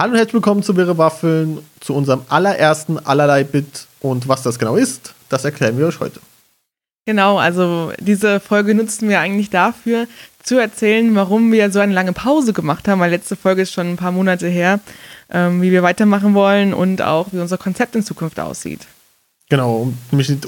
Hallo und herzlich willkommen zu Wirre Waffeln, zu unserem allerersten allerlei Bit. Und was das genau ist, das erklären wir euch heute. Genau, also diese Folge nutzen wir eigentlich dafür, zu erzählen, warum wir so eine lange Pause gemacht haben, weil letzte Folge ist schon ein paar Monate her, ähm, wie wir weitermachen wollen und auch wie unser Konzept in Zukunft aussieht. Genau, um,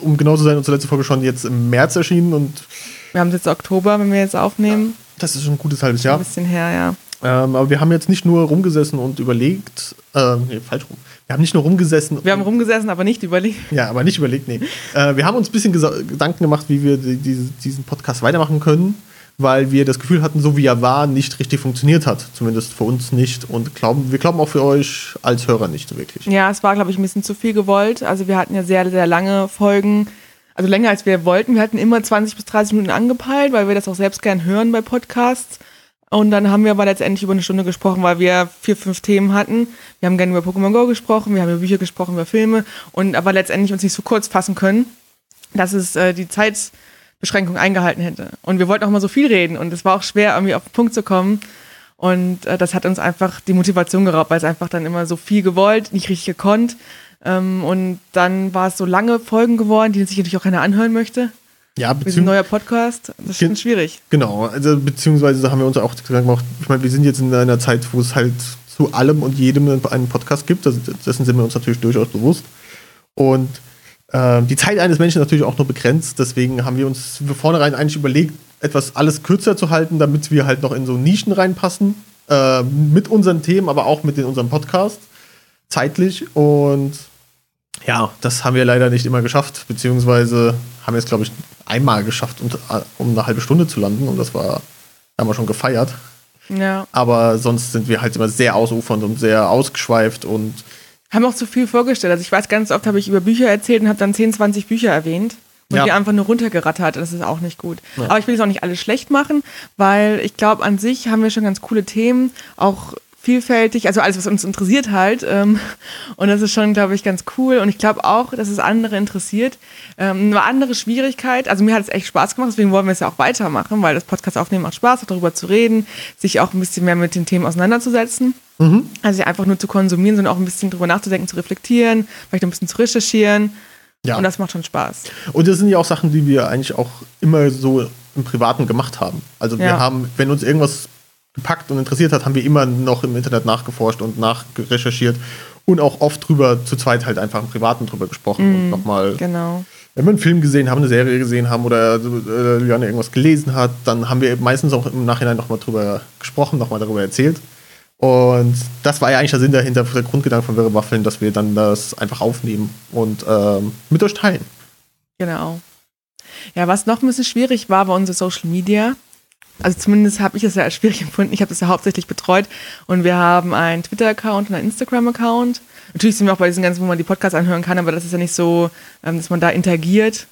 um genau zu sein, unsere letzte Folge schon jetzt im März erschienen und. Wir haben jetzt Oktober, wenn wir jetzt aufnehmen. Das ist schon ein gutes halbes Jahr. Ein bisschen her, ja. Ähm, aber wir haben jetzt nicht nur rumgesessen und überlegt, äh, nee, falsch rum. Wir haben nicht nur rumgesessen. Wir haben rumgesessen, aber nicht überlegt. Ja, aber nicht überlegt, nee. äh, wir haben uns ein bisschen Gedanken gemacht, wie wir die, die, diesen Podcast weitermachen können, weil wir das Gefühl hatten, so wie er war, nicht richtig funktioniert hat. Zumindest für uns nicht. Und glauben, wir glauben auch für euch als Hörer nicht wirklich. Ja, es war, glaube ich, ein bisschen zu viel gewollt. Also wir hatten ja sehr, sehr lange Folgen. Also länger als wir wollten. Wir hatten immer 20 bis 30 Minuten angepeilt, weil wir das auch selbst gern hören bei Podcasts. Und dann haben wir aber letztendlich über eine Stunde gesprochen, weil wir vier, fünf Themen hatten. Wir haben gerne über Pokémon Go gesprochen, wir haben über Bücher gesprochen, über Filme und aber letztendlich uns nicht so kurz fassen können, dass es äh, die Zeitbeschränkung eingehalten hätte. Und wir wollten auch mal so viel reden und es war auch schwer, irgendwie auf den Punkt zu kommen. Und äh, das hat uns einfach die Motivation geraubt, weil es einfach dann immer so viel gewollt, nicht richtig gekonnt. Ähm, und dann war es so lange Folgen geworden, die sich natürlich auch keiner anhören möchte. Ja, Mit ein neuer Podcast, das ist schon schwierig. Genau, also beziehungsweise haben wir uns auch gemacht, ich meine, wir sind jetzt in einer Zeit, wo es halt zu allem und jedem einen Podcast gibt, also dessen sind wir uns natürlich durchaus bewusst. Und äh, die Zeit eines Menschen ist natürlich auch nur begrenzt, deswegen haben wir uns von vornherein eigentlich überlegt, etwas alles kürzer zu halten, damit wir halt noch in so Nischen reinpassen, äh, mit unseren Themen, aber auch mit in unserem Podcast, zeitlich und ja, das haben wir leider nicht immer geschafft, beziehungsweise haben wir es, glaube ich, einmal geschafft, um, um eine halbe Stunde zu landen und das war, haben wir schon gefeiert. Ja. Aber sonst sind wir halt immer sehr ausufernd und sehr ausgeschweift und haben auch zu viel vorgestellt. Also ich weiß, ganz oft habe ich über Bücher erzählt und habe dann 10, 20 Bücher erwähnt und ja. die einfach nur runtergerattert. Das ist auch nicht gut. Ja. Aber ich will es auch nicht alles schlecht machen, weil ich glaube, an sich haben wir schon ganz coole Themen. Auch vielfältig, also alles, was uns interessiert halt. Ähm, und das ist schon, glaube ich, ganz cool. Und ich glaube auch, dass es andere interessiert. Ähm, eine andere Schwierigkeit, also mir hat es echt Spaß gemacht, deswegen wollen wir es ja auch weitermachen, weil das Podcast aufnehmen macht Spaß, darüber zu reden, sich auch ein bisschen mehr mit den Themen auseinanderzusetzen. Mhm. Also einfach nur zu konsumieren, sondern auch ein bisschen drüber nachzudenken, zu reflektieren, vielleicht ein bisschen zu recherchieren. Ja. Und das macht schon Spaß. Und das sind ja auch Sachen, die wir eigentlich auch immer so im Privaten gemacht haben. Also wir ja. haben, wenn uns irgendwas gepackt und interessiert hat, haben wir immer noch im Internet nachgeforscht und nachrecherchiert und auch oft drüber zu zweit halt einfach im Privaten drüber gesprochen mm, und mhm, nochmal. Genau. Wenn wir einen Film gesehen haben, eine Serie gesehen haben oder äh, Juliane irgendwas gelesen hat, dann haben wir meistens auch im Nachhinein nochmal drüber gesprochen, nochmal darüber erzählt. Und das war ja eigentlich der Sinn dahinter, der Grundgedanke von Wirre Waffeln, dass wir dann das einfach aufnehmen und ähm, mit euch teilen. Genau. Ja, was noch ein bisschen schwierig war, war unsere Social Media. Also zumindest habe ich es ja als schwierig empfunden. Ich habe das ja hauptsächlich betreut und wir haben einen Twitter-Account und einen Instagram-Account. Natürlich sind wir auch bei diesen ganzen, wo man die Podcasts anhören kann, aber das ist ja nicht so, ähm, dass man da interagiert.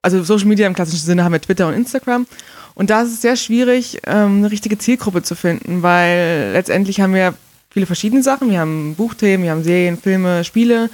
Also Social Media im klassischen Sinne haben wir Twitter und Instagram. Und da ist es sehr schwierig, ähm, eine richtige Zielgruppe zu finden, weil letztendlich haben wir viele verschiedene Sachen. Wir haben Buchthemen, wir haben Serien, Filme, Spiele.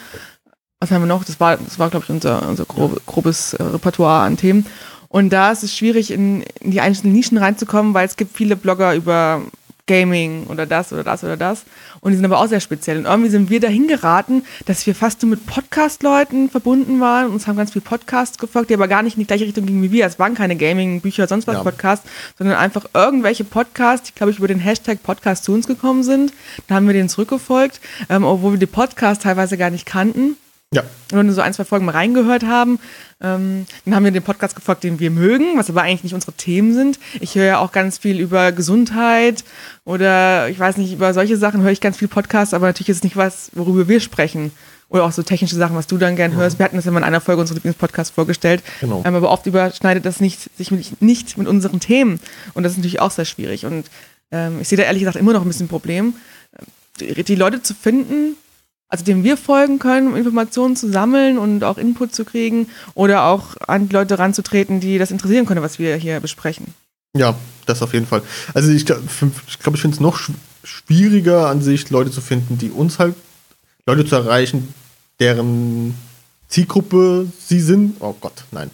Was haben wir noch? Das war, das war glaube ich, unser, unser grobes äh, Repertoire an Themen. Und da ist es schwierig, in, in die einzelnen Nischen reinzukommen, weil es gibt viele Blogger über Gaming oder das oder das oder das. Und die sind aber auch sehr speziell. Und irgendwie sind wir dahin geraten, dass wir fast nur mit Podcast-Leuten verbunden waren. Uns haben ganz viele Podcasts gefolgt, die aber gar nicht in die gleiche Richtung gingen wie wir. Es waren keine Gaming, Bücher, sonst was ja. Podcasts, sondern einfach irgendwelche Podcasts, die, glaube ich, über den Hashtag Podcast zu uns gekommen sind. Da haben wir denen zurückgefolgt, ähm, obwohl wir die Podcasts teilweise gar nicht kannten. Ja. Nur so ein, zwei Folgen mal reingehört haben. Ähm, dann haben wir den Podcast gefolgt, den wir mögen, was aber eigentlich nicht unsere Themen sind. Ich höre ja auch ganz viel über Gesundheit oder ich weiß nicht, über solche Sachen höre ich ganz viel Podcasts, aber natürlich ist es nicht was, worüber wir sprechen. Oder auch so technische Sachen, was du dann gern hörst. Ja. Wir hatten das ja mal in einer Folge unseres Lieblingspodcasts vorgestellt. Genau. Ähm, aber oft überschneidet das nicht, sich mit, nicht mit unseren Themen. Und das ist natürlich auch sehr schwierig. Und ähm, ich sehe da ehrlich gesagt immer noch ein bisschen ein Problem, die Leute zu finden, also dem wir folgen können, um Informationen zu sammeln und auch Input zu kriegen oder auch an die Leute ranzutreten, die das interessieren können, was wir hier besprechen. Ja, das auf jeden Fall. Also ich glaube, ich, glaub, ich finde es noch schwieriger an sich, Leute zu finden, die uns halt, Leute zu erreichen, deren Zielgruppe sie sind. Oh Gott, nein.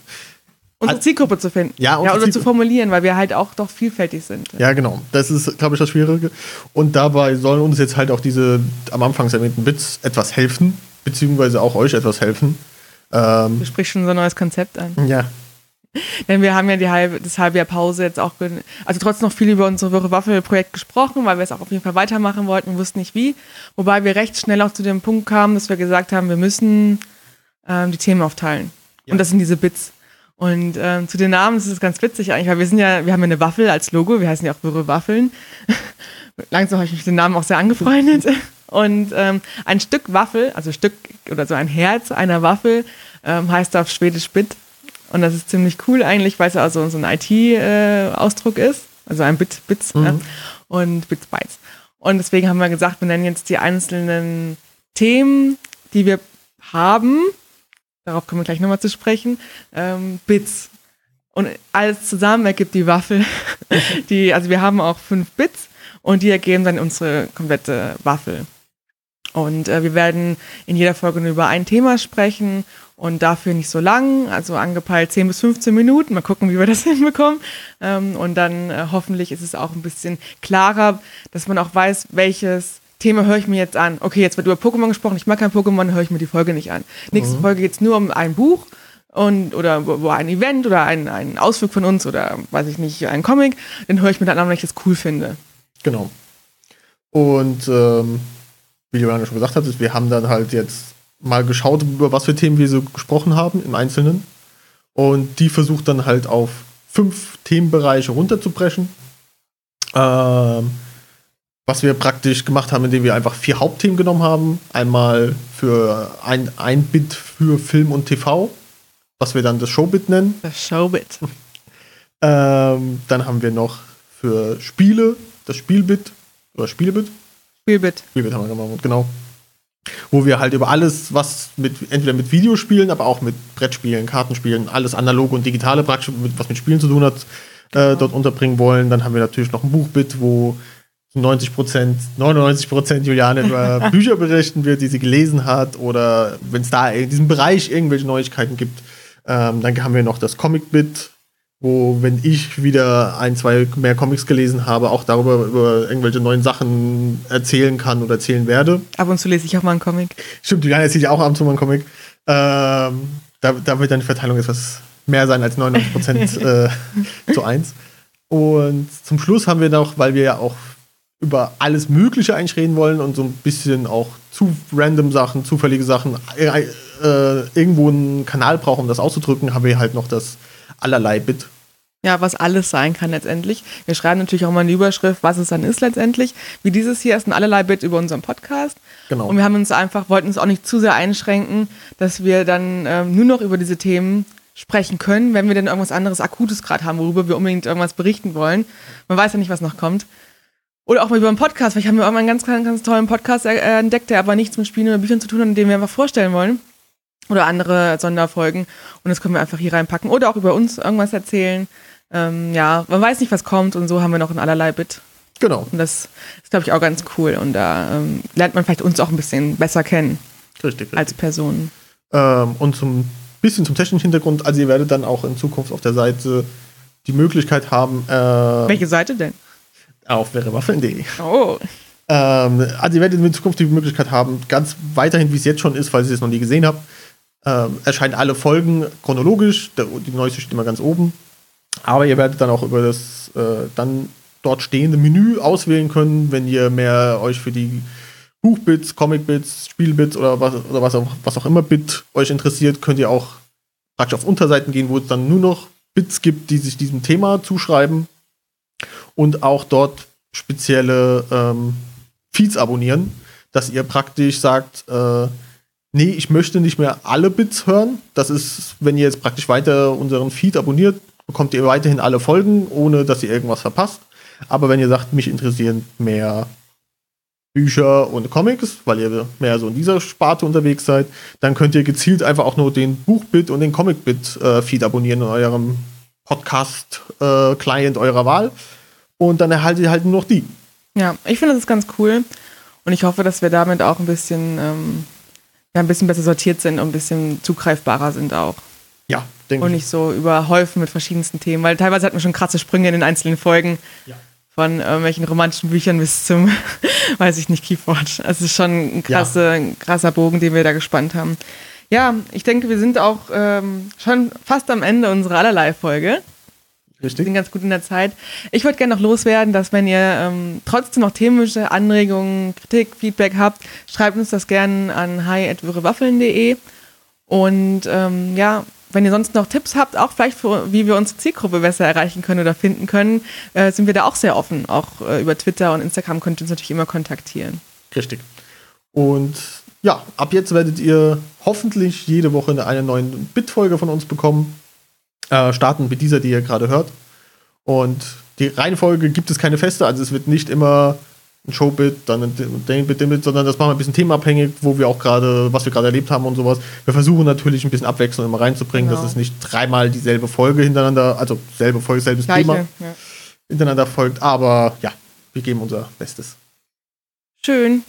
Unsere Zielgruppe zu finden. Ja, ja oder zu formulieren, weil wir halt auch doch vielfältig sind. Ja, genau. Das ist, glaube ich, das Schwierige. Und dabei sollen uns jetzt halt auch diese am Anfang erwähnten Bits etwas helfen, beziehungsweise auch euch etwas helfen. Ähm, Du sprichst schon so ein neues Konzept an. ja, Denn wir haben ja die halbe, das halbe Jahr Pause jetzt auch, also trotzdem noch viel über unser Wirre Waffel-Projekt gesprochen, weil wir es auch auf jeden Fall weitermachen wollten wussten nicht wie. Wobei wir recht schnell auch zu dem Punkt kamen, dass wir gesagt haben, wir müssen ähm, die Themen aufteilen. Ja. Und das sind diese Bits. Und ähm, zu den Namen ist es ganz witzig eigentlich, weil wir sind ja, wir haben ja eine Waffel als Logo, wir heißen ja auch Wirre Waffeln. Langsam habe ich mich mit den Namen auch sehr angefreundet. Und ähm, ein Stück Waffel, also Stück oder so ein Herz einer Waffel, ähm, heißt auf Schwedisch Bit. Und das ist ziemlich cool eigentlich, weil es ja also so ein IT-Ausdruck ist. Also ein Bit, Bits Mhm. ja, und Bits, Bytes. Und deswegen haben wir gesagt, wir nennen jetzt die einzelnen Themen, die wir haben, darauf kommen wir gleich nochmal zu sprechen, ähm, Bits. Und alles zusammen ergibt die Waffel. Die, also wir haben auch fünf Bits und die ergeben dann unsere komplette Waffel. Und äh, wir werden in jeder Folge nur über ein Thema sprechen und dafür nicht so lang, also angepeilt 10 bis 15 Minuten. Mal gucken, wie wir das hinbekommen. Ähm, und dann äh, hoffentlich ist es auch ein bisschen klarer, dass man auch weiß, welches Thema höre ich mir jetzt an. Okay, jetzt wird über Pokémon gesprochen, ich mag kein Pokémon, höre ich mir die Folge nicht an. Nächste Folge geht es nur um ein Buch und oder wo wo ein Event oder ein, ein Ausflug von uns oder weiß ich nicht, ein Comic, dann höre ich mir dann an, wenn ich das cool finde. genau. Und ähm, wie Johanna schon gesagt hat, wir haben dann halt jetzt mal geschaut, über was für Themen wir so gesprochen haben im Einzelnen. Und die versucht dann halt auf fünf Themenbereiche runterzubrechen. Ähm, was wir praktisch gemacht haben, indem wir einfach vier Hauptthemen genommen haben. Einmal für ein, ein Bit für Film und TV, was wir dann das Showbit nennen. Das Showbit. Ähm, dann haben wir noch für Spiele das Spielbit oder Spielbit. Spielbit. Spielbit haben wir gemacht, genau. Wo wir halt über alles, was mit entweder mit Videospielen, aber auch mit Brettspielen, Kartenspielen, alles analoge und digitale praktisch, was mit Spielen zu tun hat, äh, dort unterbringen wollen. Dann haben wir natürlich noch ein Buchbit, wo 90 Prozent, 99 Prozent Juliane über Bücher berichten wird, die sie gelesen hat oder wenn es da in diesem Bereich irgendwelche Neuigkeiten gibt. Ähm, dann haben wir noch das Comic-Bit, wo, wenn ich wieder ein, zwei mehr Comics gelesen habe, auch darüber über irgendwelche neuen Sachen erzählen kann oder erzählen werde. Ab und zu lese ich auch mal einen Comic. Stimmt, Juliane erzählt ja auch ab und zu mal einen Comic. Ähm, da, da wird dann die Verteilung etwas mehr sein als 99% äh, zu 1. Und zum Schluss haben wir noch, weil wir ja auch über alles Mögliche eigentlich reden wollen und so ein bisschen auch zu random Sachen, zufällige Sachen, äh, äh, irgendwo einen Kanal brauchen, um das auszudrücken, haben wir halt noch das allerlei Bit. Ja, was alles sein kann letztendlich. Wir schreiben natürlich auch mal in die Überschrift, was es dann ist letztendlich. Wie dieses hier ist ein allerlei Bit über unseren Podcast. Genau. Und wir haben uns einfach, wollten uns auch nicht zu sehr einschränken, dass wir dann ähm, nur noch über diese Themen sprechen können, wenn wir dann irgendwas anderes Akutes gerade haben, worüber wir unbedingt irgendwas berichten wollen. Man weiß ja nicht, was noch kommt. Oder auch mal über einen Podcast. Vielleicht haben wir irgendwann einen ganz, ganz, ganz tollen Podcast äh, entdeckt, der aber nichts mit Spielen oder Büchern zu tun hat, den wir einfach vorstellen wollen. Oder andere Sonderfolgen. Und das können wir einfach hier reinpacken. Oder auch über uns irgendwas erzählen. Ähm, ja, man weiß nicht, was kommt. Und so haben wir noch ein allerlei Bit. Genau, Und das ist, glaube ich, auch ganz cool. Und da ähm, lernt man vielleicht uns auch ein bisschen besser kennen richtig. richtig. als Personen. Ähm, und zum bisschen zum technischen Hintergrund, also ihr werdet dann auch in Zukunft auf der Seite die Möglichkeit haben, äh, Welche Seite denn? Auf wärewaffen.de. Oh, Ähm, also ihr werdet in Zukunft die Möglichkeit haben, ganz weiterhin, wie es jetzt schon ist, falls ihr es noch nie gesehen habt, ähm, erscheinen alle Folgen chronologisch, der, die neueste steht immer ganz oben. Aber ihr werdet dann auch über das äh, dann dort stehende Menü auswählen können, wenn ihr mehr euch für die Buchbits, Comicbits, Spielbits oder was, oder was, auch, was auch immer Bit euch interessiert, könnt ihr auch praktisch auf Unterseiten gehen, wo es dann nur noch Bits gibt, die sich diesem Thema zuschreiben und auch dort spezielle ähm, Feeds abonnieren, dass ihr praktisch sagt, äh, nee, ich möchte nicht mehr alle Bits hören. Das ist, wenn ihr jetzt praktisch weiter unseren Feed abonniert, bekommt ihr weiterhin alle Folgen, ohne dass ihr irgendwas verpasst. Aber wenn ihr sagt, mich interessieren mehr Bücher und Comics, weil ihr mehr so in dieser Sparte unterwegs seid, dann könnt ihr gezielt einfach auch nur den Buchbit und den Comicbit-Feed abonnieren in eurem Podcast-Client eurer Wahl. Und dann erhaltet ihr halt nur noch die. ja, ich finde das ist ganz cool. Und ich hoffe, dass wir damit auch ein bisschen, ähm, ja, ein bisschen besser sortiert sind und ein bisschen zugreifbarer sind auch. Ja, denke Und ich. nicht so überhäufen mit verschiedensten Themen, weil teilweise hatten wir schon krasse Sprünge in den einzelnen Folgen. Ja. Von irgendwelchen romantischen Büchern bis zum, weiß ich nicht, Keyboard. Also es ist schon ein, krasse, ein krasser Bogen, den wir da gespannt haben. Ja, ich denke, wir sind auch ähm, schon fast am Ende unserer allerlei-Folge. Wir Richtig? sind ganz gut in der Zeit. Ich würde gerne noch loswerden, dass wenn ihr ähm, trotzdem noch themische Anregungen, Kritik, Feedback habt, schreibt uns das gerne an hi.würrewaffeln.de. Und ähm, ja, wenn ihr sonst noch Tipps habt, auch vielleicht, für, wie wir unsere Zielgruppe besser erreichen können oder finden können, äh, sind wir da auch sehr offen. Auch äh, über Twitter und Instagram könnt ihr uns natürlich immer kontaktieren. Richtig. Und ja, ab jetzt werdet ihr hoffentlich jede Woche eine, neue Bit-Folge von uns bekommen. Äh, starten mit dieser, die ihr gerade hört. Und die Reihenfolge gibt es keine feste, also es wird nicht immer ein Showbit, dann ein den Bit, den Bit, sondern das machen wir ein bisschen themenabhängig, wo wir auch gerade, was wir gerade erlebt haben und sowas. Wir versuchen natürlich ein bisschen Abwechslung immer reinzubringen, Genau. dass es nicht dreimal dieselbe Folge hintereinander, also selbe Folge, selbes Gleiche. Thema Ja. hintereinander folgt, aber ja, wir geben unser Bestes. Schön.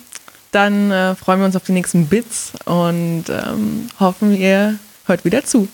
Dann äh, freuen wir uns auf die nächsten Bits und ähm, hoffen, ihr hört wieder zu.